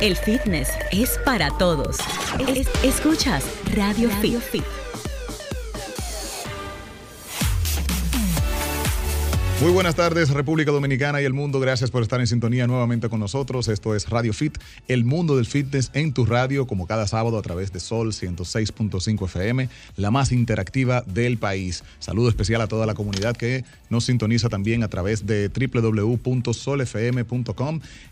El fitness es para todos. Es- escuchas Radio, Fit. Muy buenas tardes, República Dominicana y el mundo. Gracias por estar en sintonía nuevamente con nosotros. Esto es Radio Fit, el mundo del fitness en tu radio, como cada sábado a través de Sol 106.5 FM, la más interactiva del país. Saludo especial a toda la comunidad que nos sintoniza también a través de www.solfm.com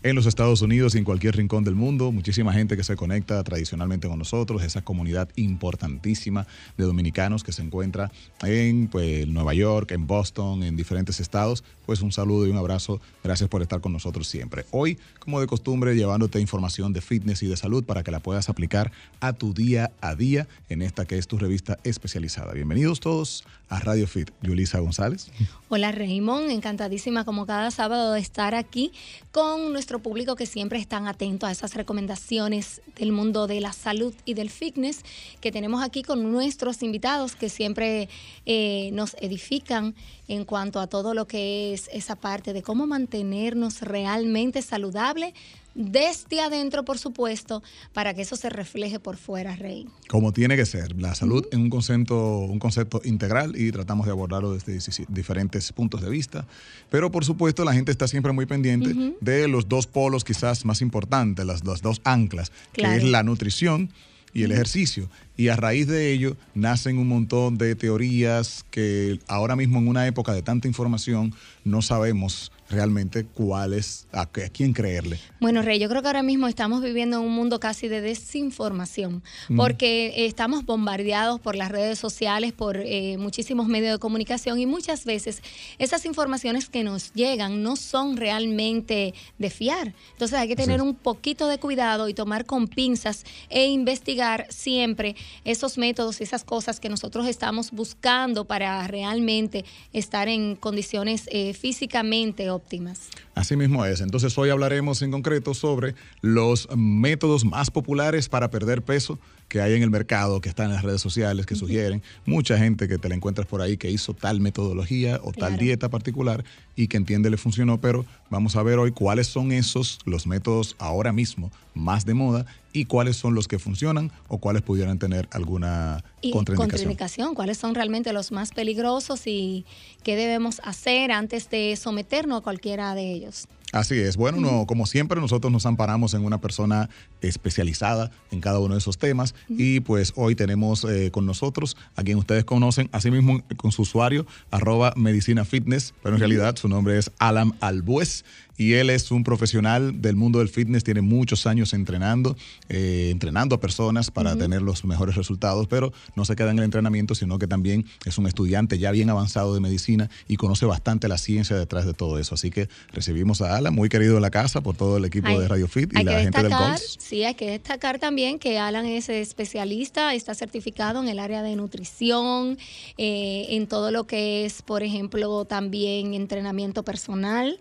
en los Estados Unidos y en cualquier rincón del mundo. Muchísima gente que se conecta tradicionalmente con nosotros, esa comunidad importantísima de dominicanos que se encuentra en pues, Nueva York, en Boston, en diferentes estados. Pues un saludo y un abrazo. Gracias por estar con nosotros siempre. Hoy, como de costumbre, llevándote información de fitness y de salud para que la puedas aplicar a tu día a día en esta que es tu revista especializada. Bienvenidos todos a Radio Fit. Yulisa González. Hola Raymond, encantadísima como cada sábado de estar aquí con nuestro público que siempre están atentos a esas recomendaciones del mundo de la salud y del fitness que tenemos aquí con nuestros invitados que siempre eh, nos edifican en cuanto a todo lo que es esa parte de cómo mantenernos realmente saludable desde adentro, por supuesto, para que eso se refleje por fuera, Rey. Como tiene que ser, la salud en un concepto, un concepto integral y tratamos de abordarlo desde diferentes puntos de vista. Pero por supuesto la gente está siempre muy pendiente Ujú. de los dos polos quizás más importantes, las, las dos anclas, que Claro. es la nutrición y el ejercicio. Y a raíz de ello nacen un montón de teorías que ahora mismo en una época de tanta información no sabemos realmente cuál es, a, a quién creerle. Bueno, Rey, yo creo que ahora mismo estamos viviendo en un mundo casi de desinformación, Mm. porque eh, estamos bombardeados por las redes sociales, por eh, muchísimos medios de comunicación y muchas veces esas informaciones que nos llegan no son realmente de fiar. Entonces hay que tener un poquito de cuidado y tomar con pinzas e investigar siempre esos métodos y esas cosas que nosotros estamos buscando para realmente estar en condiciones eh, físicamente óptimas. Así mismo es. Entonces hoy hablaremos en concreto sobre los métodos más populares para perder peso que hay en el mercado, que están en las redes sociales, que sugieren. Mucha gente que te la encuentras por ahí que hizo tal metodología o tal dieta particular y que entiende le funcionó, pero vamos a ver hoy cuáles son esos, los métodos ahora mismo más de moda y cuáles son los que funcionan o cuáles pudieran tener alguna Y contraindicación. contraindicación, cuáles son realmente los más peligrosos y qué debemos hacer antes de someternos a cualquiera de ellos. Así es. Bueno, no, como siempre, nosotros nos amparamos en una persona especializada en cada uno de esos temas. Y pues hoy tenemos eh, con nosotros a quien ustedes conocen, asimismo con su usuario, arroba medicina fitness, pero en realidad su nombre es Alan Albuez. Y él es un profesional del mundo del fitness, tiene muchos años entrenando, eh, entrenando a personas para tener los mejores resultados, pero no se queda en el entrenamiento, sino que también es un estudiante ya bien avanzado de medicina y conoce bastante la ciencia detrás de todo eso. Así que recibimos a Alan, muy querido en la casa por todo el equipo Hay- de Radio Fit y la gente del Golf. sí, hay que destacar también que Alan es especialista, está certificado en el área de nutrición, eh, en todo lo que es, por ejemplo, también entrenamiento personal.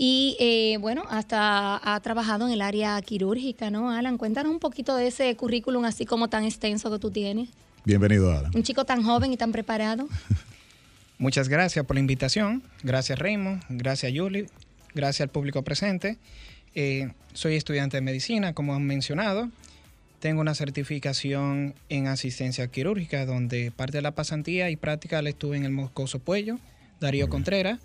Y eh, bueno, hasta ha trabajado en el área quirúrgica, ¿no? Alan, cuéntanos un poquito de ese currículum así como tan extenso que tú tienes. Bienvenido, Alan. Un chico tan joven y tan preparado. Muchas gracias por la invitación. Gracias Raymond, gracias Yuli, gracias al público presente. Eh, soy estudiante de medicina, como han mencionado. Tengo una certificación en asistencia quirúrgica, donde parte de la pasantía y práctica la estuve en el Moscoso Puello, Darío Contreras.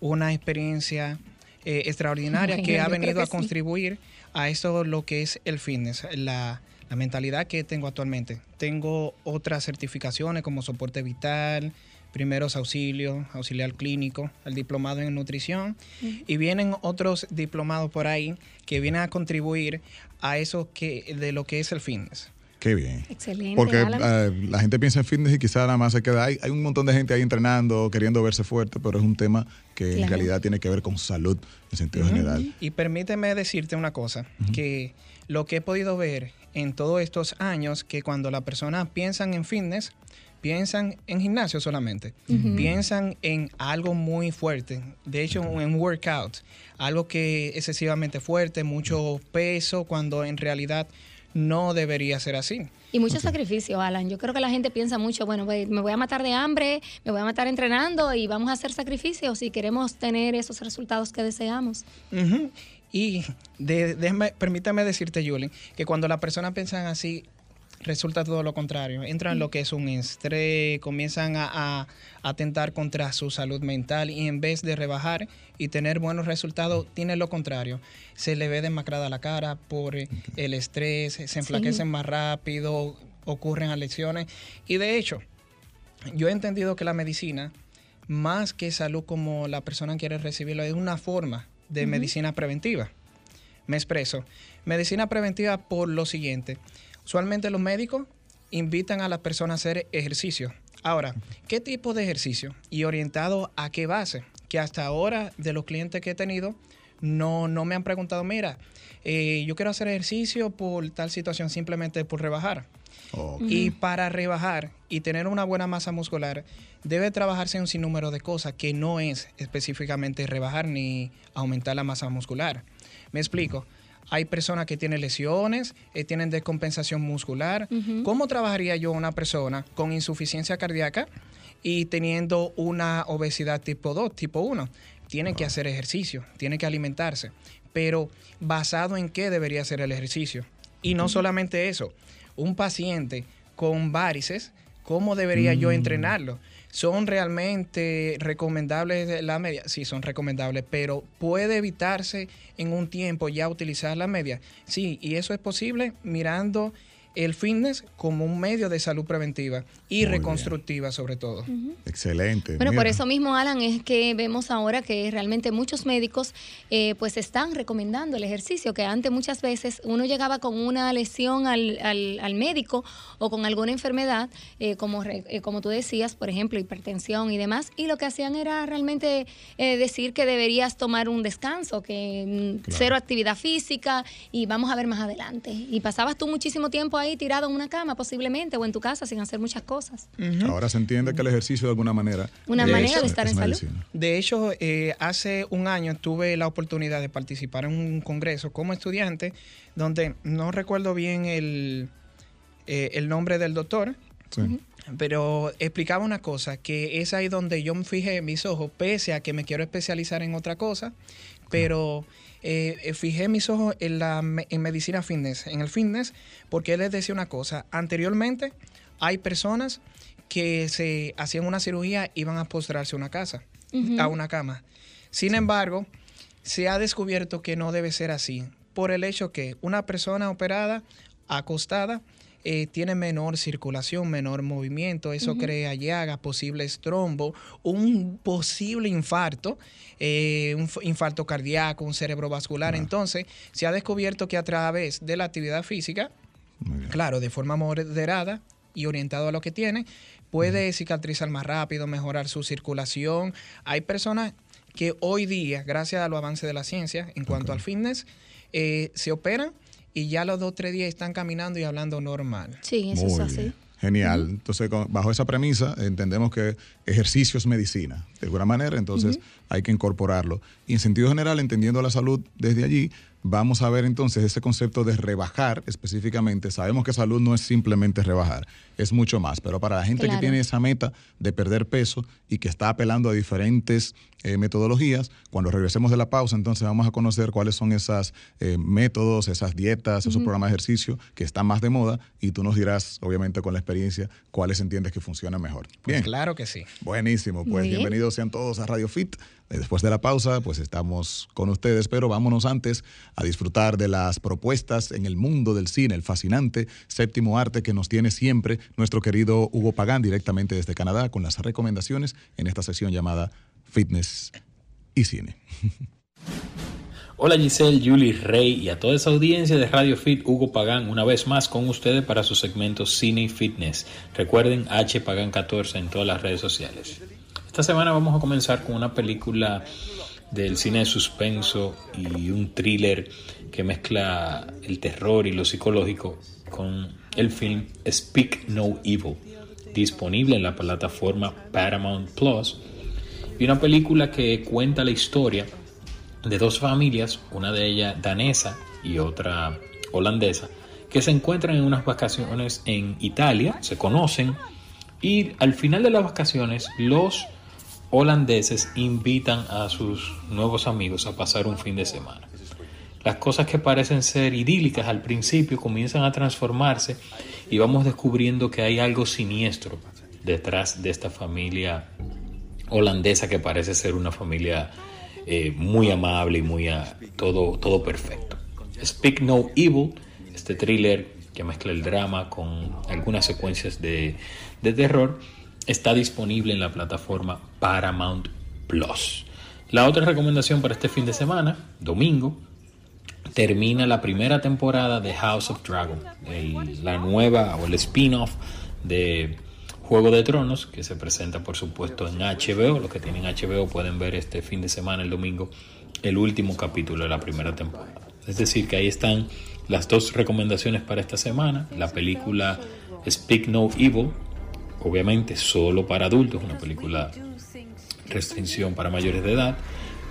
Una experiencia eh, extraordinaria que ha venido que a sí. contribuir a eso lo que es el fitness, la, la mentalidad que tengo actualmente. Tengo otras certificaciones como soporte vital, primeros auxilios, auxiliar clínico, el diplomado en nutrición y vienen otros diplomados por ahí que vienen a contribuir a eso que de lo que es el fitness. Qué bien. Excelente. Porque Alan. eh, la gente piensa en fitness y quizá nada más se queda. Hay un montón de gente ahí entrenando, queriendo verse fuerte, pero es un tema que en realidad tiene que ver con salud en sentido general. Y permíteme decirte una cosa, que lo que he podido ver en todos estos años, que cuando la persona piensan en fitness, piensan en gimnasio solamente, piensan en algo muy fuerte, de hecho en workout, algo que es excesivamente fuerte, mucho peso, cuando en realidad no debería ser así. Y mucho sacrificio, Alan. Yo creo que la gente piensa mucho, bueno, pues, me voy a matar de hambre, me voy a matar entrenando y vamos a hacer sacrificios si queremos tener esos resultados que deseamos. Y de, permítame decirte, Julie, que cuando las personas piensan así, resulta todo lo contrario. Entran en lo que es un estrés, comienzan a, atentar contra su salud mental y en vez de rebajar y tener buenos resultados, tiene lo contrario. Se le ve demacrada la cara por el estrés, se enflaquecen más rápido, ocurren lesiones. Y de hecho, yo he entendido que la medicina, más que salud como la persona quiere recibirlo, es una forma de medicina preventiva. Me expreso. Medicina preventiva por lo siguiente. Usualmente los médicos invitan a las personas a hacer ejercicio. Ahora, ¿qué tipo de ejercicio? Y orientado a qué base? Que hasta ahora de los clientes que he tenido no, no me han preguntado, mira, eh, yo quiero hacer ejercicio por tal situación, simplemente por rebajar. Y para rebajar y tener una buena masa muscular, debe trabajarse un sinnúmero de cosas que no es específicamente rebajar ni aumentar la masa muscular. Me explico. Hay personas que tienen lesiones, eh, tienen descompensación muscular. ¿Cómo trabajaría yo una persona con insuficiencia cardíaca y teniendo una obesidad tipo 2, tipo 1? Tiene que hacer ejercicio, tiene que alimentarse, pero basado en qué debería ser el ejercicio. Y no solamente eso, un paciente con varices, ¿cómo debería yo mm. entrenarlo? ¿Son realmente recomendables la media? Sí, son recomendables, pero ¿puede evitarse en un tiempo ya utilizar la media? Sí, y eso es posible mirando el fitness como un medio de salud preventiva y reconstructiva sobre todo. Excelente. Bueno, por eso mismo, Alan, es que vemos ahora que realmente muchos médicos eh, pues están recomendando el ejercicio, que antes muchas veces uno llegaba con una lesión al, al, médico o con alguna enfermedad, eh, como, eh, como tú decías, por ejemplo, hipertensión y demás, y lo que hacían era realmente decir que deberías tomar un descanso, que mm, cero actividad física y vamos a ver más adelante. Y pasabas tú muchísimo tiempo ahí tirado en una cama posiblemente o en tu casa sin hacer muchas cosas. Ahora se entiende que el ejercicio de alguna manera... Una manera de estar en salud. De hecho, eh, hace un año tuve la oportunidad de participar en un congreso como estudiante donde no recuerdo bien el, eh, el nombre del doctor. Pero explicaba una cosa, que es ahí donde yo me fijé mis ojos, pese a que me quiero especializar en otra cosa, pero eh, eh, fijé mis ojos en, la, en medicina fitness, en el fitness, porque él les decía una cosa. Anteriormente hay personas que se hacían una cirugía y iban a postrarse a una casa, a una cama. Sin embargo, se ha descubierto que no debe ser así, por el hecho que una persona operada, acostada, eh, tiene menor circulación, menor movimiento, eso crea llaga, posibles trombo, un posible infarto, eh, un infarto cardíaco, un cerebrovascular. Entonces, se ha descubierto que a través de la actividad física, claro, de forma moderada y orientado a lo que tiene, puede cicatrizar más rápido, mejorar su circulación. Hay personas que hoy día, gracias a los avances de la ciencia en cuanto al fitness, eh, se operan y ya los dos o tres días están caminando y hablando normal. Sí, eso es así. Genial. Entonces, bajo esa premisa, entendemos que ejercicio es medicina, de alguna manera, entonces hay que incorporarlo. Y en sentido general, entendiendo la salud desde allí, vamos a ver entonces ese concepto de rebajar específicamente. Sabemos que salud no es simplemente rebajar, es mucho más, pero para la gente que tiene esa meta de perder peso y que está apelando a diferentes eh, metodologías, cuando regresemos de la pausa, entonces vamos a conocer cuáles son esos eh, métodos, esas dietas, esos programas de ejercicio que están más de moda y tú nos dirás, obviamente con la experiencia, cuáles entiendes que funcionan mejor. Pues Bien. claro que sí. Buenísimo, pues bienvenidos sean todos a Radio Fit. Después de la pausa, pues estamos con ustedes, pero vámonos antes a disfrutar de las propuestas en el mundo del cine, el fascinante séptimo arte que nos tiene siempre nuestro querido Hugo Pagán directamente desde Canadá con las recomendaciones en esta sesión llamada Fitness y Cine. Hola Giselle, Julie Rey y a toda esa audiencia de Radio Fit, Hugo Pagán, una vez más con ustedes para su segmento Cine y Fitness. Recuerden H Pagán 14 en todas las redes sociales. Esta semana vamos a comenzar con una película del cine de suspenso y un thriller que mezcla el terror y lo psicológico con el film Speak No Evil, disponible en la plataforma Paramount Plus, y una película que cuenta la historia de dos familias, una de ellas danesa y otra holandesa, que se encuentran en unas vacaciones en Italia, se conocen, y al final de las vacaciones los holandeses invitan a sus nuevos amigos a pasar un fin de semana. Las cosas que parecen ser idílicas al principio comienzan a transformarse y vamos descubriendo que hay algo siniestro detrás de esta familia holandesa que parece ser una familia eh, muy amable y muy todo, todo perfecto. Speak No Evil, este thriller que mezcla el drama con algunas secuencias de, de terror, está disponible en la plataforma Paramount Plus. La otra recomendación para este fin de semana, domingo, termina la primera temporada de House of Dragon, la nueva o el spin-off de Juego de Tronos, que se presenta por supuesto en HBO. Los que tienen HBO pueden ver este fin de semana, el domingo, el último capítulo de la primera temporada. Es decir, que ahí están las dos recomendaciones para esta semana. La película Speak No Evil, obviamente solo para adultos, una película restricción para mayores de edad,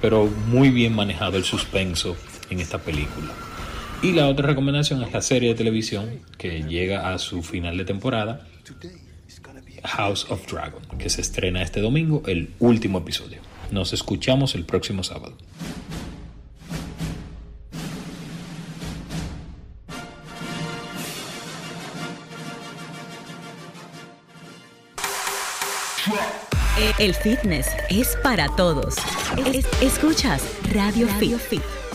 pero muy bien manejado el suspenso en esta película. Y la otra recomendación es la serie de televisión que llega a su final de temporada, House of Dragon, que se estrena este domingo, el último episodio. Nos escuchamos el próximo sábado. El fitness es para todos. escuchas Radio, Radio Fit.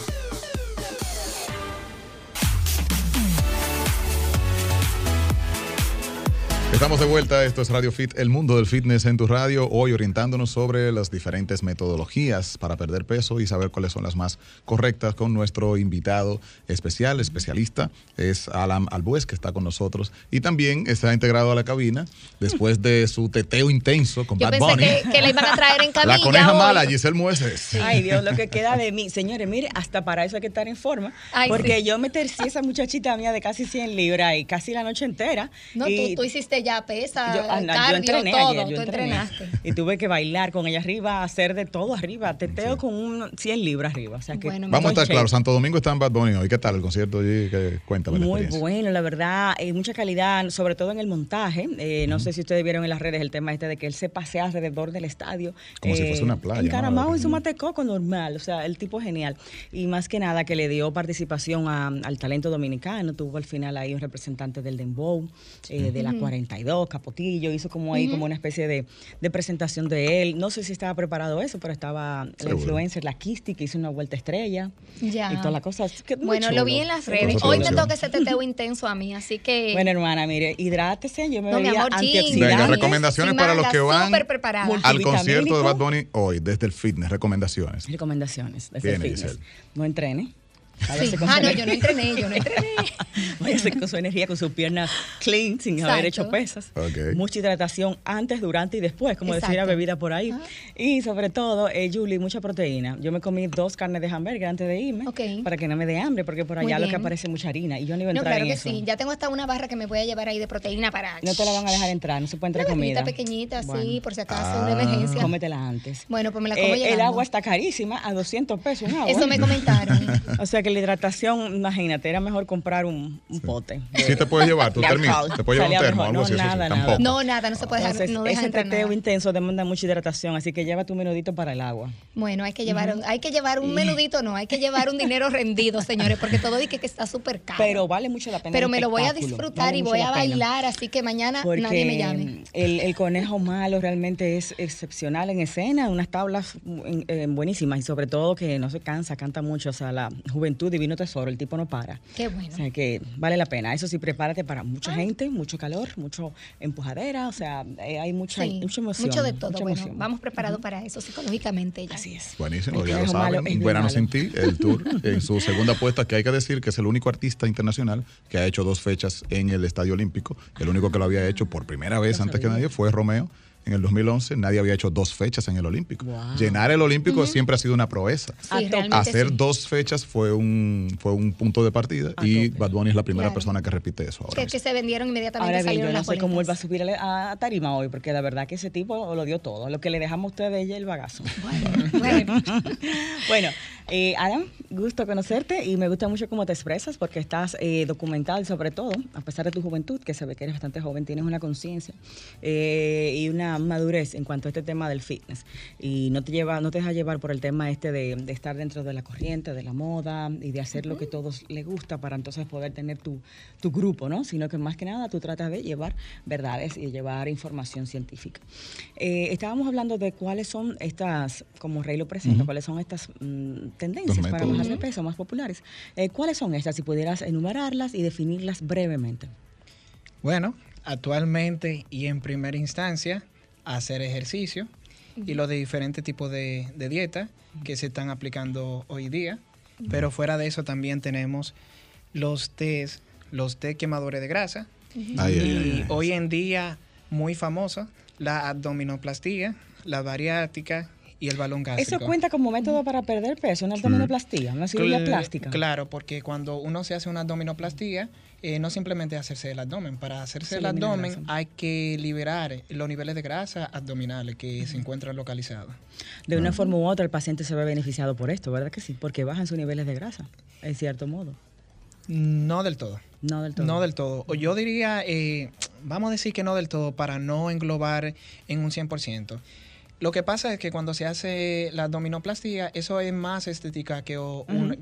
Estamos de vuelta, esto es Radio Fit, el mundo del fitness en tu radio, hoy orientándonos sobre las diferentes metodologías para perder peso y saber cuáles son las más correctas con nuestro invitado especial, especialista, es Alan Albuez, que está con nosotros y también está integrado a la cabina después de su teteo intenso con Yo Bad pensé Bunny. Que, que le iban a traer en camilla La coneja hoy. mala, Giselle Mueces. Ay, Dios, lo que queda de mí. Señores, mire, hasta para eso hay que estar en forma. Ay, porque sí. yo me tercí esa muchachita mía de casi 100 libras y casi la noche entera. No, y tú, tú hiciste ya pesa, yo, ah, no, yo entrené todo, ayer, yo tú entrené. entrenaste. Y tuve que bailar con ella arriba, hacer de todo arriba. Teteo con un 100 libras arriba. O sea que Bueno, Vamos a estar claros, Santo Domingo está en Bad Bunny hoy. ¿Qué tal el concierto allí? ¿Qué- Cuéntame la Muy bueno, la verdad, eh, mucha calidad, sobre todo en el montaje. Eh, no sé si ustedes vieron en las redes el tema este de que él se pasea alrededor del estadio. eh, Como si fuese una playa, ¿no? Encaramado en su matecoco normal, o sea, el tipo genial. Y más que nada que le dio participación a- al talento dominicano, tuvo al final ahí un representante del Dembow, eh, de la 42, Capotillo, hizo como ahí como una especie de, de presentación de él. No sé si estaba preparado eso, pero estaba la influencer, la Kisti, que hizo una vuelta estrella. Ya. Y todas las cosas. Bueno, lo vi en las redes. Hoy me toca ese teteo intenso a mí, así que. Bueno, hermana, mire, hidrátese, yo me No, mi bebía amor, jean. antioxidantes. Venga, recomendaciones para los que van al concierto de. Bad Bunny hoy, desde el fitness. Recomendaciones. Recomendaciones desde el Viene, fitness. Giselle. No entrene. Sí. Con Ah, su no, yo no entrené, yo no entrené. Váyase con su energía, con sus piernas clean, sin Exacto. haber hecho pesas. Mucha hidratación antes, durante y después, como decía bebida por ahí. Y sobre todo, eh, Julie, mucha proteína. Yo me comí dos carnes de hamburger antes de irme Ok. para que no me dé hambre, porque por allá lo que aparece es mucha harina. Y yo no iba a No, entrar claro en que eso. sí. Ya tengo hasta una barra que me voy a llevar ahí de proteína para. No te la van a dejar entrar, no se puede entrar Una comida. pequeñita, sí, Bueno. por si acaso, Ah. una emergencia. Cómetela antes. Bueno, pues me la como Eh, el agua está carísima, a 200 pesos un agua. Eso me comentaron. O sea que la hidratación, imagínate, era mejor comprar un, un pote. de- Sí te puedes llevar, tu termo. Te puedes llevar un Salía termo, mejor. algo No, así. eso sí, nada, nada. No, nada, no se puede dejar, Entonces, no deja ese entrar teteo nada. intenso demanda mucha hidratación, así que lleva tu menudito para el agua. Bueno, hay que llevar, un- hay que llevar un menudito, no, hay que llevar un dinero rendido, señores, porque todo dice que está súper caro. Pero vale mucho la pena. Pero me lo voy a disfrutar vale y voy a bailar, así que mañana Porque nadie me llame. El, el conejo malo realmente es excepcional en escena, unas tablas mm, buenísimas y sobre todo que no se cansa, canta mucho, o sea, la juventud divino tesoro, el tipo no para. Qué bueno. O sea que vale la pena. Eso sí, prepárate para mucha gente, mucho calor, mucho empujadera, o sea, eh, hay mucha, Sí, mucha emoción. mucho de todo. mucha Bueno, emoción. vamos preparados para eso psicológicamente. ya. Así es. Buenísimo, ya lo saben. bien Verano sin ti, el tour en su segunda apuesta, que hay que decir que es el único artista internacional que ha hecho dos fechas en el Estadio Olímpico. El único que lo había hecho por primera vez antes que nadie fue Romeo. En el 2011 nadie había hecho dos fechas en el Olímpico. Wow. Llenar el Olímpico siempre ha sido una proeza. Sí, Hacer sí. dos fechas fue un, fue un punto de partida A y tope. Bad Bunny es la primera Claro. persona que repite eso ahora. Que, que se vendieron inmediatamente Ahora bien, yo no sé cómo él va a subir a, a tarima hoy, porque la verdad que ese tipo lo dio todo. Lo que le dejamos a ustedes ella el bagazo. Bueno, bueno, eh, Adam, gusto conocerte y me gusta mucho cómo te expresas porque estás eh, documental sobre todo, a pesar de tu juventud, que se ve que eres bastante joven, tienes una conciencia eh, y una una madurez en cuanto a este tema del fitness y no te lleva, no te deja llevar por el tema este de, estar dentro de la corriente, de la moda y de hacer lo que a todos les gusta para entonces poder tener tu, tu grupo, ¿no? Sino que más que nada tú tratas de llevar verdades y llevar información científica. Eh, estábamos hablando de cuáles son estas, como Rey lo presenta, cuáles son estas mm, tendencias para bajar de peso más populares. Eh, ¿Cuáles son estas? Si pudieras enumerarlas y definirlas brevemente. Bueno, actualmente y en primera instancia, hacer ejercicio y los de diferentes tipos de, dieta que se están aplicando hoy día. Pero fuera de eso también tenemos los test, los test quemadores de grasa. y hoy en día muy famosa, la abdominoplastía, la bariátrica y el balón gástrico. ¿Eso cuenta como método para perder peso, una abdominoplastía, una cirugía plástica? Claro, porque cuando uno se hace una abdominoplastía, eh, no simplemente hacerse el abdomen. Para hacerse el abdomen hay que liberar los niveles de grasa abdominales que se encuentran localizados. De una forma u otra el paciente se ve beneficiado por esto, ¿verdad que sí? Porque bajan sus niveles de grasa, en cierto modo. No del todo. No del todo. No del todo. Yo diría, eh, vamos a decir que no del todo para no englobar en un 100%. Lo que pasa es que cuando se hace la abdominoplastía, eso es más estética que,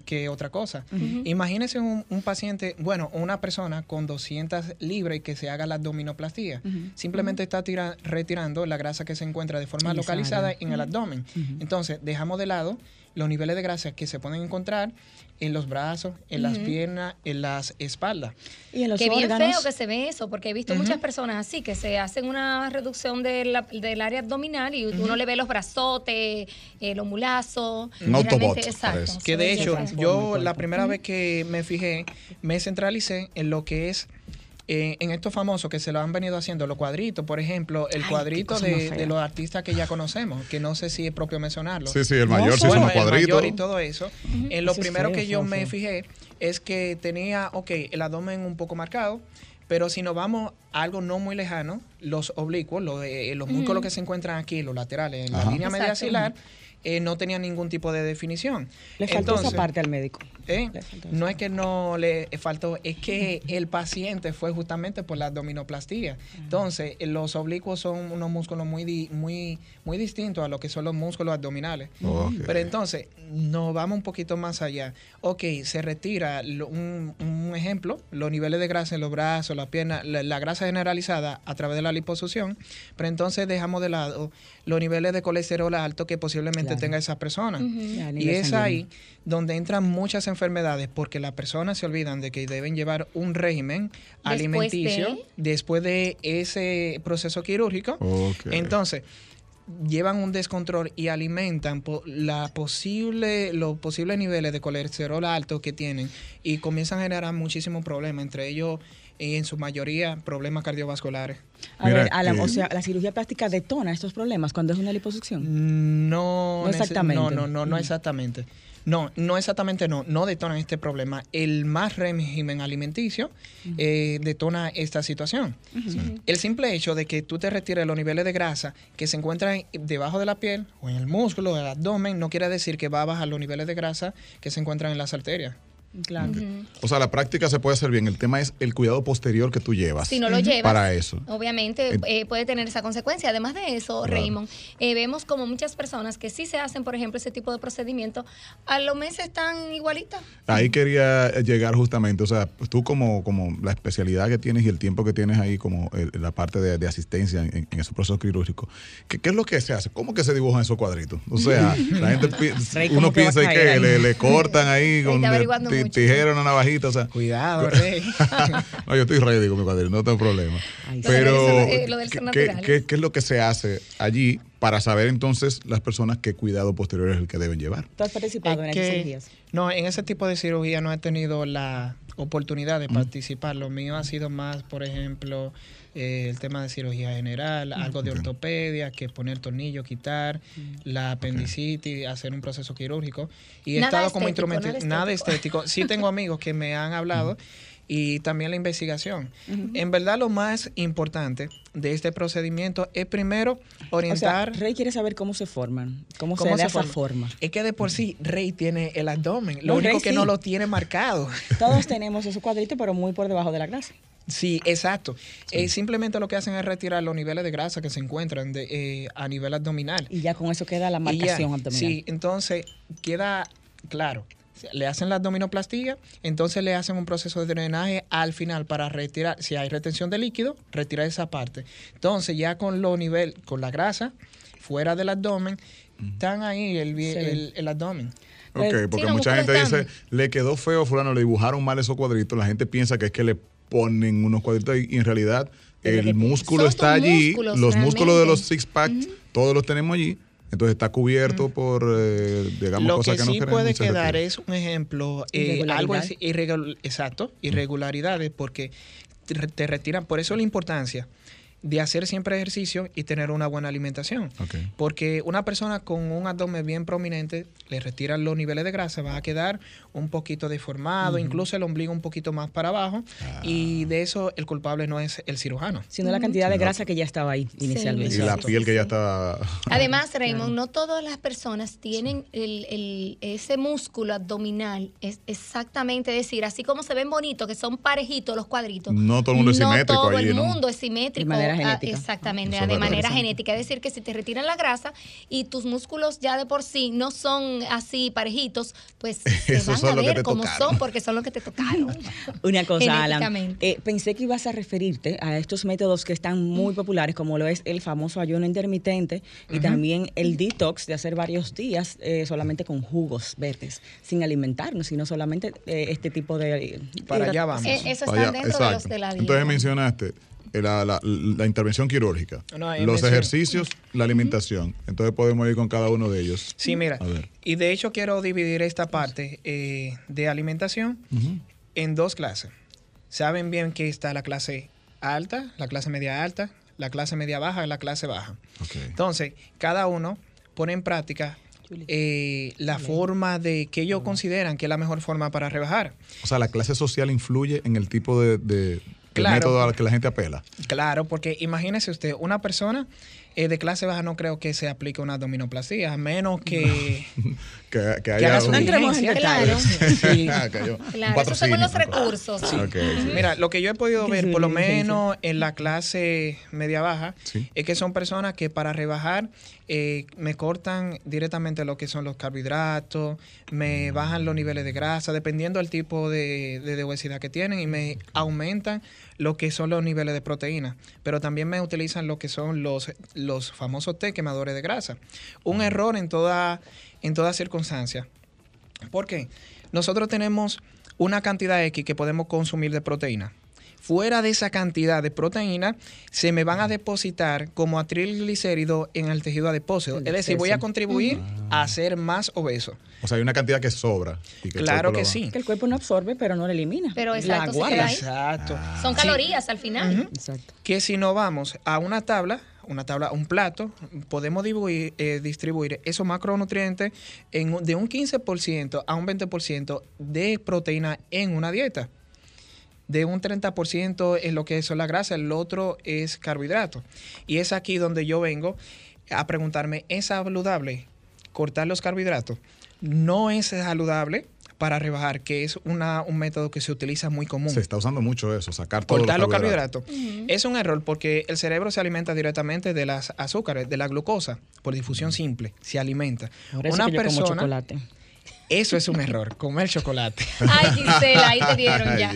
que otra cosa. Imagínese un, paciente, bueno, una persona con 200 libras y que se haga la abdominoplastía. Simplemente está retirando la grasa que se encuentra de forma localizada en el abdomen. Entonces, dejamos de lado los niveles de grasa que se pueden encontrar en los brazos, en las piernas, en las espaldas. Y en los Qué bien feo que se ve eso, porque he visto muchas personas así, que se hacen una reducción del área abdominal y uno le ve los brazotes, los mulazos. Un autobot. Exacto. Que de hecho, yo la primera vez que me fijé, me centralicé en lo que es en estos famosos que se lo han venido haciendo, los cuadritos, por ejemplo, el cuadrito de, los artistas que ya conocemos, que no sé si es propio mencionarlo. Sí, sí, el mayor sí son los cuadritos. El mayor y todo eso. En lo primero que yo me fijé es que tenía, ok, el abdomen un poco marcado, pero si nos vamos a algo no muy lejano, los oblicuos, los, eh, los músculos que se encuentran aquí, los laterales, en la línea media eh, no tenía ningún tipo de definición. Le faltó esa parte al médico. ¿eh? No es que no le faltó, es que el paciente fue justamente por la abdominoplastía. Entonces, los oblicuos son unos músculos muy, muy, muy distintos a lo que son los músculos abdominales. Pero entonces, nos vamos un poquito más allá. Ok, se retira un, ejemplo, los niveles de grasa en los brazos, las piernas, la, grasa generalizada a través de la liposucción, pero entonces dejamos de lado los niveles de colesterol alto que posiblemente tenga esa persona. Y es ahí donde entran muchas enfermedades porque las personas se olvidan de que deben llevar un régimen alimenticio después de ese proceso quirúrgico. Entonces, llevan un descontrol y alimentan la posible, los posibles niveles de colesterol alto que tienen y comienzan a generar muchísimos problemas, entre ellos y en su mayoría problemas cardiovasculares. A ver, o sea, la cirugía plástica detona estos problemas cuando es una liposucción. No, no exactamente. No, no, no, no mm. exactamente. No, no exactamente no, no detonan este problema. El más régimen alimenticio eh, detona esta situación. El simple hecho de que tú te retires los niveles de grasa que se encuentran debajo de la piel o en el músculo, el abdomen, no quiere decir que va a bajar los niveles de grasa que se encuentran en las arterias. Claro. O sea, la práctica se puede hacer bien. El tema es el cuidado posterior que tú llevas. Si no lo llevas. Para eso. Obviamente eh, puede tener esa consecuencia. Además de eso, Raymond, eh, vemos como muchas personas que sí se hacen, por ejemplo, ese tipo de procedimiento, a los meses están igualitas. Ahí quería llegar justamente. O sea, tú como, como la especialidad que tienes y el tiempo que tienes ahí, como la parte de, asistencia en, en, esos procesos quirúrgicos, ¿qué, es lo que se hace? ¿Cómo que se dibujan esos cuadritos? O sea, la gente, uno piensa que le, le, cortan ahí con tijera, una navajita, o sea. Cuidado, rey. no, yo estoy ready con mi cuadrito, no tengo problema. Pero, eh, ¿qué, es lo que se hace allí para saber entonces las personas qué cuidado posterior es el que deben llevar? ¿Tú has participado en esas cirugías? No, en ese tipo de cirugía no he tenido la oportunidad de participar. Lo mío ha sido más, por ejemplo, eh, el tema de cirugía general, algo de ortopedia, que poner tornillo, quitar, la apendicitis, hacer un proceso quirúrgico. Y he estado como instrumento, nada estético. Sí tengo amigos que me han hablado y también la investigación. En verdad lo más importante de este procedimiento es primero orientar... Rey quiere saber cómo se forman, cómo, se da esa forma. Es que de por sí Rey tiene el abdomen, lo único que no lo tiene marcado. Todos tenemos esos cuadritos, pero muy por debajo de la clase. Sí, exacto. Eh, simplemente lo que hacen es retirar los niveles de grasa que se encuentran de, eh, a nivel abdominal. Y ya con eso queda la marcación abdominal. Sí, entonces queda claro. Le hacen la abdominoplastía, entonces le hacen un proceso de drenaje al final para retirar, si hay retención de líquido, retirar esa parte. Entonces ya con lo nivel, con la grasa fuera del abdomen, están ahí el, el, el abdomen. Ok, porque mucha gente dice, le quedó feo, fulano, le dibujaron mal esos cuadritos. La gente piensa que es que le ponen unos cuadritos y en realidad el músculo está allí, los músculos de los six pack, todos los tenemos allí. Entonces está cubierto por, eh, digamos, Lo cosas que, que no sí puede quedar es un ejemplo, eh, algo irregular, exacto, irregularidades, porque te retiran, por eso la importancia de hacer siempre ejercicio y tener una buena alimentación. Porque una persona con un abdomen bien prominente, le retiran los niveles de grasa, va a quedar un poquito deformado, incluso el ombligo un poquito más para abajo. Y de eso el culpable no es el cirujano. Sino la cantidad de grasa que ya estaba ahí inicialmente. y la piel que ya estaba... Además, Raymond, no todas las personas tienen el, ese músculo abdominal. Es exactamente decir, así como se ven bonitos, que son parejitos los cuadritos. No todo el mundo es simétrico. No todo el mundo es simétrico. Ah, exactamente, de manera genética. Es decir, que si te retiran la grasa y tus músculos ya de por sí no son así parejitos, pues se van a ver como son porque son los que te tocaron. Una cosa, Alan. Eh, pensé que ibas a referirte a estos métodos que están muy populares, como lo es el famoso ayuno intermitente y también el detox de hacer varios días eh, solamente con jugos verdes, sin alimentarnos, sino solamente eh, este tipo de... Para allá vamos. eso está dentro de los de la dieta. Entonces mencionaste la, la, intervención quirúrgica, los ejercicios, la alimentación. Entonces podemos ir con cada uno de ellos. Sí, mira. Y de hecho quiero dividir esta parte eh, de alimentación en dos clases. Saben bien que está la clase alta, la clase media alta, la clase media baja y la clase baja. Entonces, cada uno pone en práctica eh, la forma de que ellos consideran que es la mejor forma para rebajar. O sea, la clase social influye en el tipo de claro, método al que la gente apela. Claro, porque imagínese usted, una persona eh, de clase baja no creo que se aplique una abdominoplastía, a menos que, que, que, haya que un... Claro, sí. ah, claro esos son los recursos. Mira, lo que yo he podido ver, por lo menos en la clase media baja, es que son personas que para rebajar eh, me cortan directamente lo que son los carbohidratos, me bajan los niveles de grasa, dependiendo del tipo de, de, obesidad que tienen, y me aumentan lo que son los niveles de proteína. Pero también me utilizan lo que son los, los famosos té quemadores de grasa. Un error en toda, en toda circunstancia. ¿Por qué? Nosotros tenemos una cantidad X que podemos consumir de proteína fuera de esa cantidad de proteína, se me van a depositar como triglicéridos en el tejido adiposo. Es decir, voy a contribuir a ser más obeso. O sea, hay una cantidad que sobra. claro que sí. Que el cuerpo no absorbe, pero no la elimina. Pero exacto, la Exacto. Son calorías al final. Exacto. Que si no vamos a una tabla, una tabla, un plato, podemos distribuir, eh, distribuir esos macronutrientes en, de un 15% a un 20% de proteína en una dieta de un 30% en lo que son la grasa, el otro es carbohidrato. Y es aquí donde yo vengo a preguntarme, ¿es saludable cortar los carbohidratos? No es saludable para rebajar, que es una, un método que se utiliza muy común. Se está usando mucho eso, sacar todos Cortar los carbohidratos. Es un error porque el cerebro se alimenta directamente de las azúcares, de la glucosa, por difusión simple, se alimenta. una persona, chocolate. Eso es un error, comer chocolate. Ay, Gisela, ahí te dieron ya.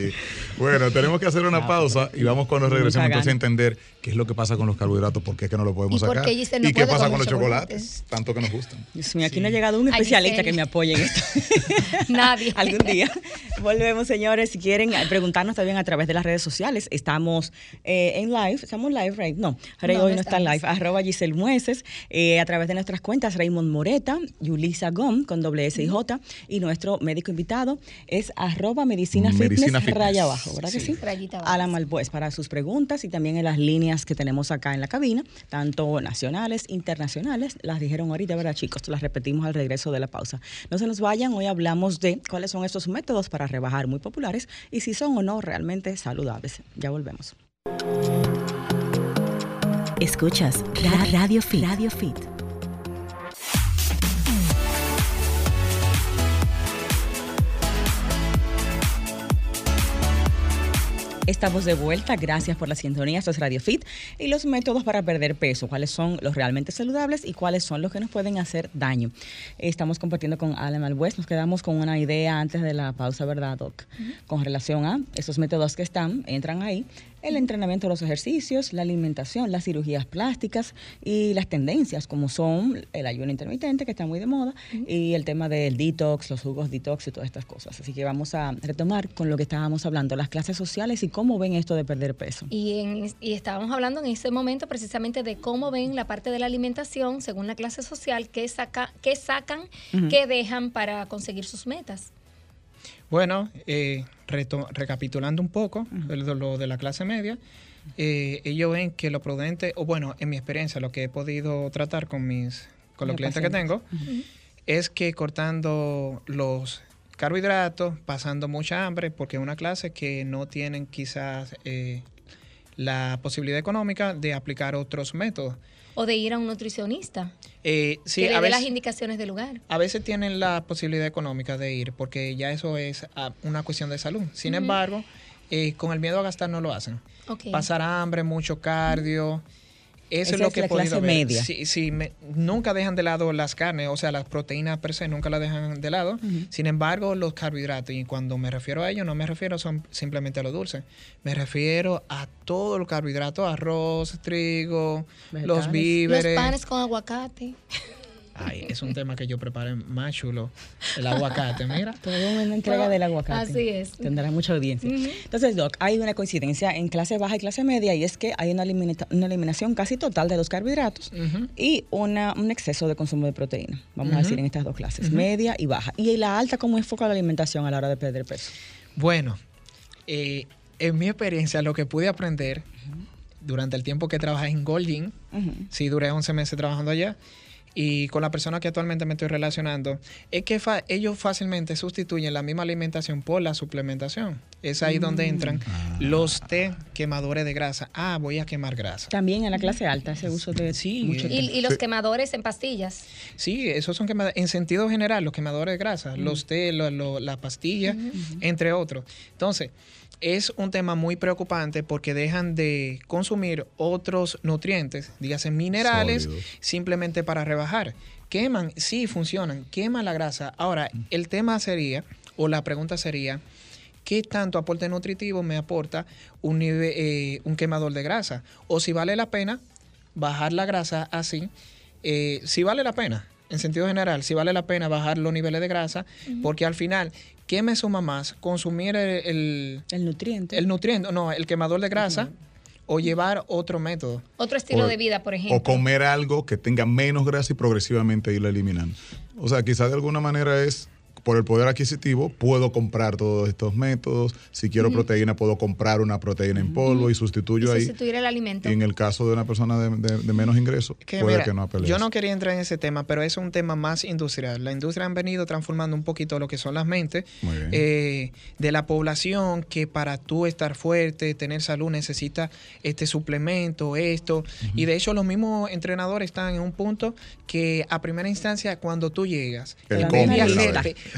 Bueno, tenemos que hacer una ah, pausa y vamos cuando regresemos entonces a entender qué es lo que pasa con los carbohidratos, por qué es que no lo podemos sacar. ¿Y qué pasa con los chocolates? Tanto que nos gustan. Dios mío, aquí no ha llegado un especialista que me apoye en esto. Nadie. Algún día. Volvemos, señores. Si quieren preguntarnos también a través de las redes sociales, estamos eh, en live. ¿Estamos live, Ray? No, Ray hoy no está en live. Arroba Giselle Mueces. Eh, a través de nuestras cuentas, Raymond Moreta, Yulisa Gom, con doble S y J. Y nuestro médico invitado es arroba medicina, fitness, raya abajo. ¿verdad que sí? Alan Malbues para sus preguntas y también en las líneas que tenemos acá en la cabina, tanto nacionales, internacionales, las dijeron ahorita, ¿verdad chicos? Las repetimos al regreso de la pausa. No se nos vayan, hoy hablamos de cuáles son estos métodos para rebajar muy populares y si son o no realmente saludables. Ya volvemos. Escuchas Radio Fit. Radio Fit. Estamos de vuelta, gracias por la sintonía, esto es Radio Fit. Y los métodos para perder peso, cuáles son los realmente saludables y cuáles son los que nos pueden hacer daño. Estamos compartiendo con Alan Albues, nos quedamos con una idea antes de la pausa, ¿verdad, Doc? Con relación a esos métodos que están, entran ahí el entrenamiento de los ejercicios, la alimentación, las cirugías plásticas y las tendencias como son el ayuno intermitente que está muy de moda y el tema del detox, los jugos detox y todas estas cosas. Así que vamos a retomar con lo que estábamos hablando, las clases sociales y cómo ven esto de perder peso. Y, estábamos hablando en ese momento precisamente de cómo ven la parte de la alimentación según la clase social, qué, saca, qué sacan, qué dejan para conseguir sus metas. Bueno, eh, recapitulando un poco lo de la clase media, eh, ellos ven que lo prudente, o bueno, en mi experiencia, lo que he podido tratar con mis con los clientes que tengo, es que cortando los carbohidratos, pasando mucha hambre, porque es una clase que no tienen quizás eh, la posibilidad económica de aplicar otros métodos o de ir a un nutricionista. Eh, sí, que le dé las indicaciones del lugar. A veces tienen la posibilidad económica de ir porque ya eso es ah, una cuestión de salud. Sin embargo, eh, con el miedo a gastar no lo hacen. Pasar hambre, mucho cardio. Eso es lo que he podido ver. Media. Sí, sí nunca dejan de lado las carnes, o sea, las proteínas per se nunca las dejan de lado. Sin embargo, los carbohidratos, y cuando me refiero a ello, no me refiero son simplemente a lo dulce. Me refiero a todo el carbohidrato, arroz, trigo, los víveres. Los panes con aguacate. Ay, es un tema que yo preparé más chulo. El aguacate, mira. Todo una entrega del aguacate. Así es. Tendrá mucha audiencia. Entonces, Doc, hay una coincidencia en clase baja y clase media y es que hay una, una eliminación casi total de los carbohidratos y una, un exceso de consumo de proteína, vamos a decir, en estas dos clases, media y baja. ¿Y la alta cómo enfoca la alimentación a la hora de perder peso? Bueno, eh, en mi experiencia, lo que pude aprender durante el tiempo que trabajé en Golding, sí duré 11 meses trabajando allá, y con la persona que actualmente me estoy relacionando, es que ellos fácilmente sustituyen la misma alimentación por la suplementación. Es ahí donde mm. entran ah. los té quemadores de grasa. Ah, voy a quemar grasa. También en la clase alta ese uso de sí, mucho y, los quemadores en pastillas. Sí, esos son quemadores, en sentido general, los quemadores de grasa, los té, la pastilla, entre otros. Entonces, es un tema muy preocupante porque dejan de consumir otros nutrientes, dígase minerales, simplemente para rebajar. Queman, sí, funcionan, queman la grasa. Ahora, el tema sería, o la pregunta sería, ¿qué tanto aporte nutritivo me aporta un, eh, un quemador de grasa? O si vale la pena bajar la grasa así, eh, si vale la pena, en sentido general, si vale la pena bajar los niveles de grasa, porque al final ¿qué me suma más? ¿Consumir el, el, nutriente? El nutriente, no, el quemador de grasa. O llevar otro método. Otro estilo de vida, por ejemplo. O comer algo que tenga menos grasa y progresivamente irlo eliminando. O sea, quizás de alguna manera es por el poder adquisitivo puedo comprar todos estos métodos. Si quiero proteína, puedo comprar una proteína en polvo y sustituyo ahí. Sustituir el alimento. en el caso de una persona de, menos ingresos, puede que no apele. Yo no quería entrar en ese tema, pero es un tema más industrial. La industria han venido transformando un poquito lo que son las mentes eh, de la población que para tú estar fuerte, tener salud, necesita este suplemento, esto. Y de hecho, los mismos entrenadores están en un punto que a primera instancia, cuando tú llegas, el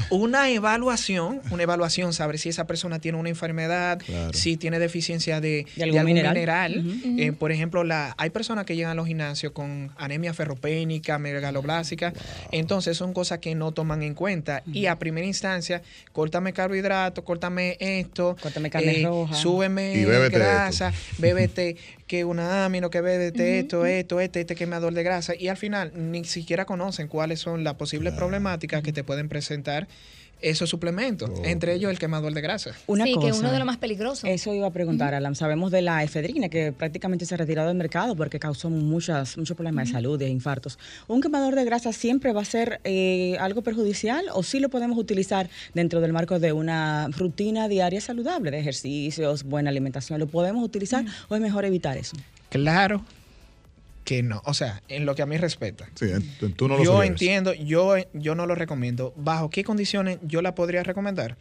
una evaluación, una evaluación, saber si esa persona tiene una enfermedad, si tiene deficiencia de, algún, mineral. Eh, por ejemplo, la, hay personas que llegan a los gimnasios con anemia ferropénica, megaloblásica. Entonces son cosas que no toman en cuenta. Y a primera instancia, córtame carbohidratos, córtame esto, córtame carne eh, roja, súbeme grasa, bébete que una amino, que bébete esto, esto, este, este quemador de grasa. Y al final ni siquiera conocen cuáles son las posibles problemáticas que te pueden presentar esos suplementos, entre ellos el quemador de grasa. Una sí, que es uno de los más peligrosos. Eso iba a preguntar, Alan. Sabemos de la efedrina, que prácticamente se ha retirado del mercado porque causó muchas, muchos problemas de salud, de infartos. ¿Un quemador de grasa siempre va a ser eh, algo perjudicial o sí lo podemos utilizar dentro del marco de una rutina diaria saludable, de ejercicios, buena alimentación? ¿Lo podemos utilizar o es mejor evitar eso? Claro, que no. O sea, en lo que a mí respeta. Sí, tú no lo Yo entiendo, yo, yo no lo recomiendo. ¿Bajo qué condiciones yo la podría recomendar?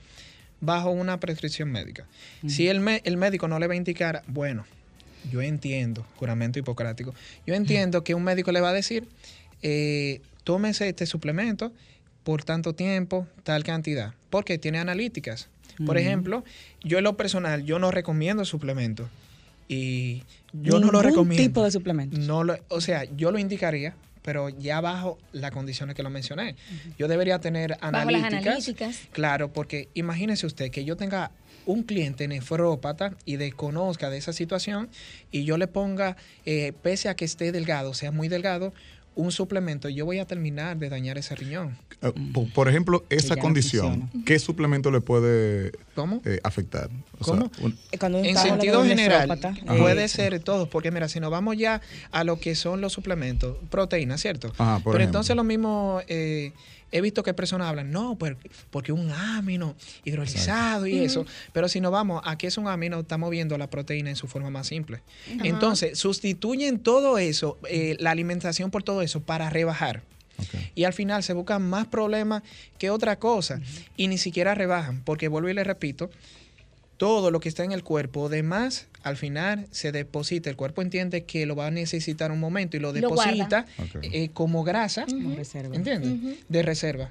Bajo una prescripción médica. Si el, el médico no le va a indicar, bueno, yo entiendo, juramento hipocrático, yo entiendo que un médico le va a decir, eh, tómese este suplemento por tanto tiempo, tal cantidad, porque tiene analíticas. Por ejemplo, yo en lo personal, yo no recomiendo suplementos. Y yo no lo recomiendo. tipo de suplementos. No lo, o sea, yo lo indicaría, pero ya bajo las condiciones que lo mencioné. Yo debería tener Bajo las analíticas. analíticas. Claro, porque imagínese usted que yo tenga un cliente nefrópata y desconozca de esa situación y yo le ponga, eh, pese a que esté delgado, sea muy delgado, un suplemento, yo voy a terminar de dañar ese riñón. Eh, por, por ejemplo, esa condición. ¿qué suplemento le puede ¿Cómo? eh, afectar? O ¿Cómo? un- Eh, Cuando En sentido general, puede ser todo, porque mira, si nos vamos ya a lo que son los suplementos, proteínas, ¿cierto? Ajá, por Pero ejemplo. entonces lo mismo, eh, he visto que personas hablan, no, pues, porque un amino hidrolizado y eso, pero si nos vamos a qué es un amino, estamos viendo la proteína en su forma más simple. Entonces, sustituyen todo eso, eh, la alimentación por todo eso, para rebajar. Y al final se buscan más problemas que otra cosa. Y ni siquiera rebajan, porque vuelvo y le repito, todo lo que está en el cuerpo, demás, al final se deposita. El cuerpo entiende que lo va a necesitar un momento y lo deposita eh, como grasa, como reserva. ¿entiendes? De reserva.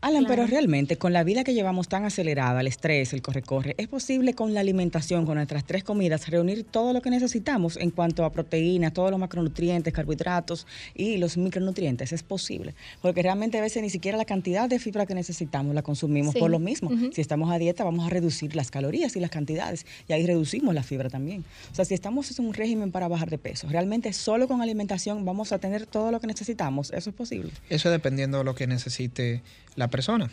Alan, pero realmente con la vida que llevamos tan acelerada, el estrés, el corre-corre, ¿es posible con la alimentación, con nuestras tres comidas, reunir todo lo que necesitamos en cuanto a proteínas, todos los macronutrientes, carbohidratos y los micronutrientes? Es posible. Porque realmente a veces ni siquiera la cantidad de fibra que necesitamos la consumimos Sí. por lo mismo. Si estamos a dieta, vamos a reducir las calorías y las cantidades. Y ahí reducimos la fibra también. O sea, si estamos en un régimen para bajar de peso, realmente solo con alimentación vamos a tener todo lo que necesitamos. ¿Eso es posible? Eso dependiendo de lo que necesite la persona.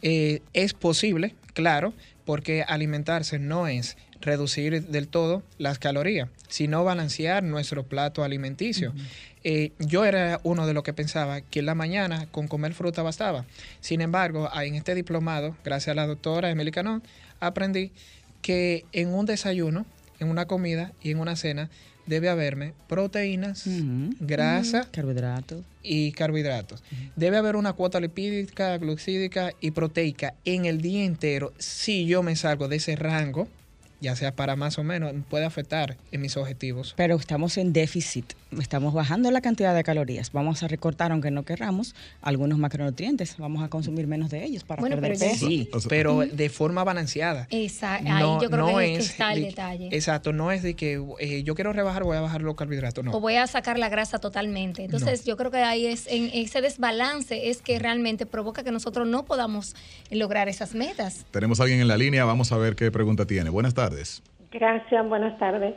Eh, es posible, claro, porque alimentarse no es reducir del todo las calorías, sino balancear nuestro plato alimenticio. Eh, yo era uno de los que pensaba que en la mañana con comer fruta bastaba. Sin embargo, en este diplomado, gracias a la doctora Emily Canón, aprendí que en un desayuno, en una comida y en una cena debe haberme proteínas, grasa Carbohidratos. y carbohidratos. Debe haber una cuota lipídica, glucídica y proteica en el día entero. Si yo me salgo de ese rango, ya sea para más o menos, puede afectar en mis objetivos. Pero estamos en déficit, estamos bajando la cantidad de calorías. Vamos a recortar, aunque no querramos, algunos macronutrientes. Vamos a consumir menos de ellos para Bueno, perder pero peso. Sí, pero de forma balanceada. Esa, ahí yo creo que, es que está el de- detalle. Exacto, no es de que eh, yo quiero rebajar, voy a bajar los carbohidratos, no. O voy a sacar la grasa totalmente. Entonces, yo creo que ahí es, en ese desbalance es que realmente provoca que nosotros no podamos lograr esas metas. Tenemos a alguien en la línea, vamos a ver qué pregunta tiene. Buenas tardes. Gracias, buenas tardes.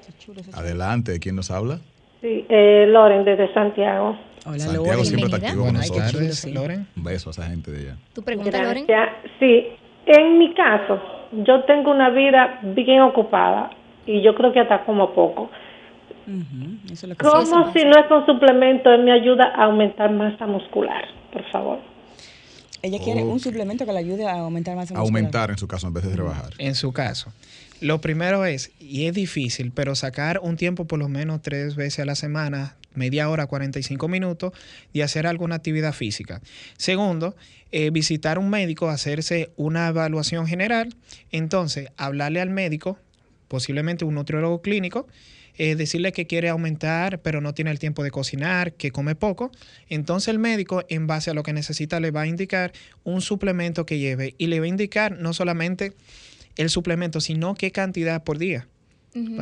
Adelante, ¿quién nos habla? Sí, eh, Loren desde Santiago. Hola, Santiago siempre está activo con Buenas nosotros. tardes, Sí. Loren. Un beso a esa gente de allá. Tu pregunta, Loren. Gracias. Sí, en mi caso, yo tengo una vida bien ocupada y yo creo que hasta como poco. Ujú, Eso es lo que ¿Cómo pasa. si no es con suplemento, él me ayuda a aumentar masa muscular, por favor? Ella quiere un Ok. suplemento que le ayude a aumentar más Aumentar en su caso en vez de rebajar. En su caso. Lo primero es, y es difícil, pero sacar un tiempo por lo menos tres veces a la semana, media hora, 45 minutos, de hacer alguna actividad física. Segundo, eh, visitar un médico, hacerse una evaluación general. Entonces, hablarle al médico, posiblemente un nutriólogo clínico, eh, decirle que quiere aumentar, pero no tiene el tiempo de cocinar, que come poco. Entonces el médico, en base a lo que necesita, le va a indicar un suplemento que lleve y le va a indicar no solamente el suplemento, sino qué cantidad por día.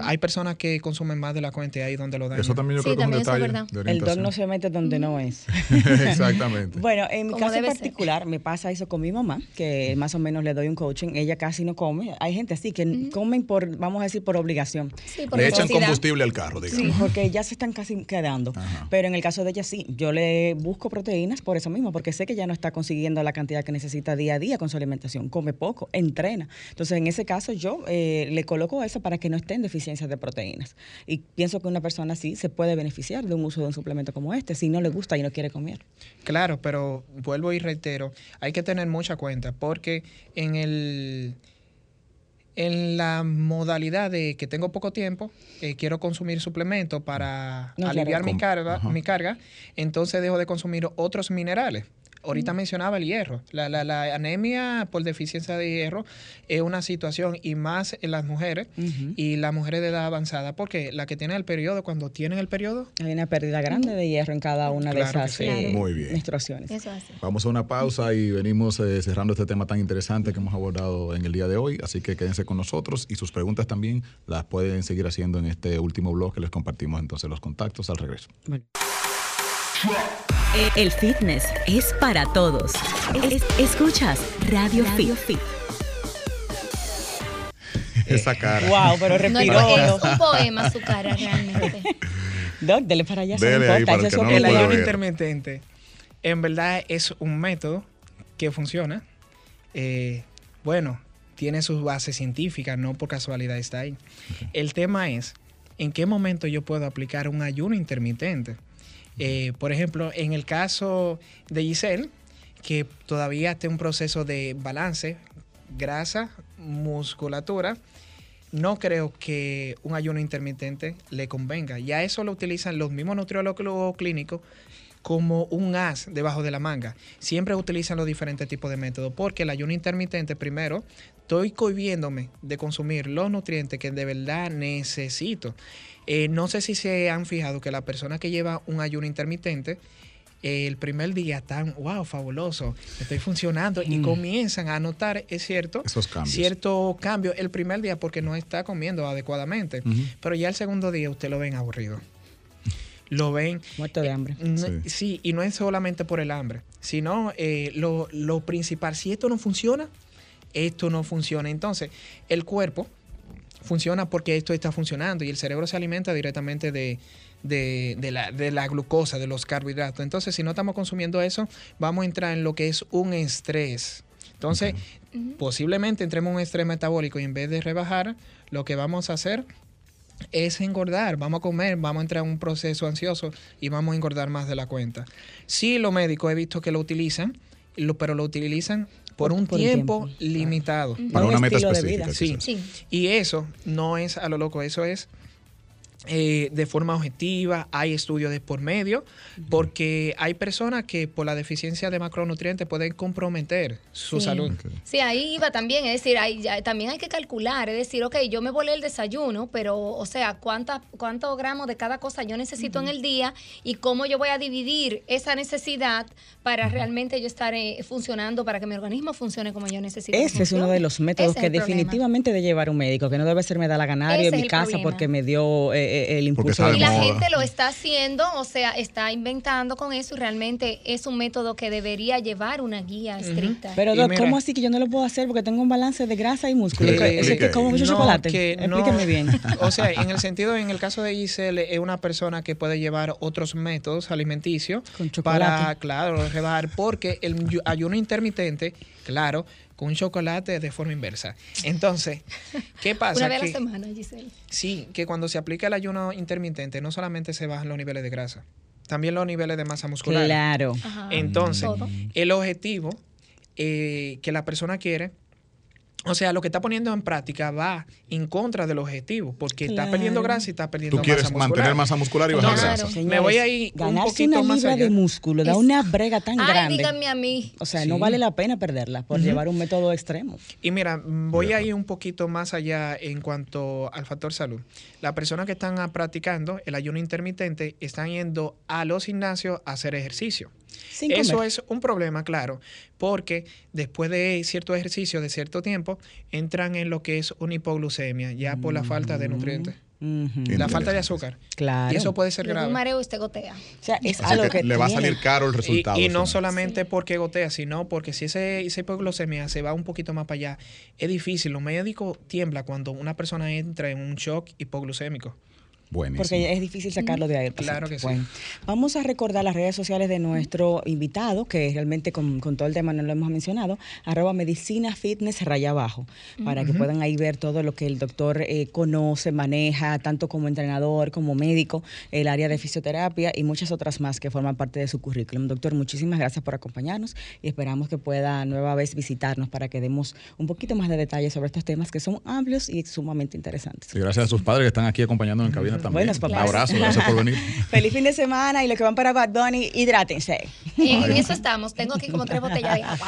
Hay personas que consumen más de la cuenta y ahí donde lo dan. Eso también yo Sí, creo que es un detalle de El orientación. no se mete donde no es. Exactamente. Bueno, en mi caso en debe ser. particular me pasa eso con mi mamá, que más o menos le doy un coaching, ella casi no come. Hay gente así que comen por, vamos a decir, por obligación. Sí, por Le echan combustible al carro, digamos. Sí, porque ya se están casi quedando. Ajá. Pero en el caso de ella sí, yo le busco proteínas por eso mismo, porque sé que ya no está consiguiendo la cantidad que necesita día a día con su alimentación. Come poco, entrena. Entonces, en ese caso, yo eh, le coloco eso para que no esté en deficiencia de proteínas. Y pienso que una persona así se puede beneficiar de un uso de un suplemento como este, si no le gusta y no quiere comer. Claro, pero vuelvo y reitero, hay que tener mucha cuenta porque en el en la modalidad de que tengo poco tiempo, eh, quiero consumir suplemento para No, claro. aliviar mi carga, Ajá. mi carga, entonces dejo de consumir otros minerales. Ahorita mencionaba el hierro. La, la, la anemia por deficiencia de hierro es una situación y más en las mujeres y las mujeres de edad avanzada, porque la que tiene el periodo, cuando tienen el periodo... Hay una pérdida grande de hierro en cada una de Claro esas sí. eh, Muy bien. menstruaciones. Eso. Vamos a una pausa y venimos eh, cerrando este tema tan interesante que hemos abordado en el día de hoy. Así que quédense con nosotros y sus preguntas también las pueden seguir haciendo en este último blog que les compartimos entonces los contactos al regreso. El fitness es para todos. Es- escuchas Radio, Fit. Esa cara. Wow, pero respiró. no, es un poema su cara realmente. Doc, dele para allá, Dele ahí importa, para que no el ayuno intermitente, en verdad es un método que funciona. Eh, bueno, tiene sus bases científicas, no por casualidad está ahí. El tema es, ¿en qué momento yo puedo aplicar un ayuno intermitente? Eh, por ejemplo, en el caso de Giselle, que todavía está en un proceso de balance, grasa, musculatura, no creo que un ayuno intermitente le convenga. Ya eso lo utilizan los mismos nutriólogos clínicos como un as debajo de la manga. Siempre utilizan los diferentes tipos de métodos porque el ayuno intermitente, primero, estoy cohibiéndome de consumir los nutrientes que de verdad necesito. Eh, no sé si se han fijado que la persona que lleva un ayuno intermitente, eh, el primer día están, wow, fabuloso, estoy funcionando y comienzan a notar, es cierto, Esos cambios. cierto cambio el primer día porque no está comiendo adecuadamente, pero ya el segundo día usted lo ven aburrido. Lo ven Muerto de hambre. no- Sí. sí. y no es solamente por el hambre, sino eh, lo, lo principal, si esto no funciona, esto no funciona. Entonces, el cuerpo funciona porque esto está funcionando y el cerebro se alimenta directamente de, de- de la, de la glucosa, de los carbohidratos. Entonces, si no estamos consumiendo eso, vamos a entrar en lo que es un estrés. Entonces, posiblemente entremos en un estrés metabólico y en vez de rebajar, lo que vamos a hacer es engordar, vamos a comer, vamos a entrar en un proceso ansioso y vamos a engordar más de la cuenta. Sí, los médicos he visto que lo utilizan, pero lo utilizan por, un por un tiempo, tiempo, limitado. Para Un una meta estilo de específica. vida. Sí. Sí. Y eso no es a lo loco, eso es eh, de forma objetiva, hay estudios de por medio, porque hay personas que por la deficiencia de macronutrientes pueden comprometer su Sí. salud. Sí, ahí iba también, es decir, hay, ya- también hay que calcular, es decir, ok, yo me volé el desayuno, pero, o sea, ¿cuánta, ¿cuántos gramos de cada cosa yo necesito en el día y cómo yo voy a dividir esa necesidad para realmente yo estar eh, funcionando, para que mi organismo funcione como yo necesito? Ese es uno de los métodos Ese que el problema. definitivamente de llevar un médico, que no debe ser me da la ganario Ese en mi casa problema. porque me dio eh, eh, el impulso de Y la moda. gente lo está haciendo, o sea, está inventando con eso y realmente es un método que debería llevar una guía estricta. Pero, Y Doc, mira- ¿cómo así que yo no lo puedo hacer porque tengo un balance de grasa y músculo? Eh, ¿Eso es que como mucho No, chocolate? que no. Explíqueme bien. O sea, en el sentido, en el caso de Giselle, es una persona que puede llevar otros métodos alimenticios Con chocolate. para, claro, rebajar, porque el yu- ayuno intermitente, claro, con chocolate de forma inversa. Entonces, ¿qué pasa? Una vez a la semana, Giselle. Sí, que cuando se aplica el ayuno intermitente, no solamente se bajan los niveles de grasa, también los niveles de masa muscular. Claro. Ajá. Entonces, Todo. el objetivo eh, que la persona quiere, o sea, lo que está poniendo en práctica va en contra del objetivo, porque está perdiendo grasa y está perdiendo Tú quieres masa muscular. mantener masa muscular y bajar grasa. me Señores, voy a ir un poquito una más libra allá. de músculo da Es- una brega tan Ay, grande. díganme a mí. O sea, Sí. no vale la pena perderla por llevar un método extremo. Y mira, voy a ir un poquito más allá en cuanto al factor salud. Las personas que están ah, practicando el ayuno intermitente están yendo a los gimnasios a hacer ejercicio. Sin Eso comer. es un problema, claro, porque después de cierto ejercicio, de cierto tiempo, entran en lo que es una hipoglucemia, ya por la falta de nutrientes, Ujú. la falta de azúcar. Claro. Y eso puede ser da un grave. mareo usted gotea. O sea, es algo que que le va a salir caro el resultado. y no solamente porque gotea, sino porque si ese, esa hipoglucemia se va un poquito más para allá, es difícil. Los médicos tiemblan cuando una persona entra en un shock hipoglucémico. Buenísimo. Porque es difícil sacarlo de ahí. el Claro que sí. Bueno, vamos a recordar las redes sociales de nuestro invitado, que realmente con, con todo el tema no lo hemos mencionado, arroba medicina fitness raya abajo, para que puedan ahí ver todo lo que el doctor eh, conoce, maneja, tanto como entrenador, como médico, el área de fisioterapia y muchas otras más que forman parte de su currículum. Doctor, muchísimas gracias por acompañarnos y esperamos que pueda nueva vez visitarnos para que demos un poquito más de detalles sobre estos temas que son amplios y sumamente interesantes. Sí, gracias a sus padres que están aquí acompañándonos en cabina también. Buenos Un papás. abrazo, gracias por venir. Feliz fin de semana y los que van para Bad Bunny, hidrátense. En eso estamos. Tengo aquí como tres botellas de agua.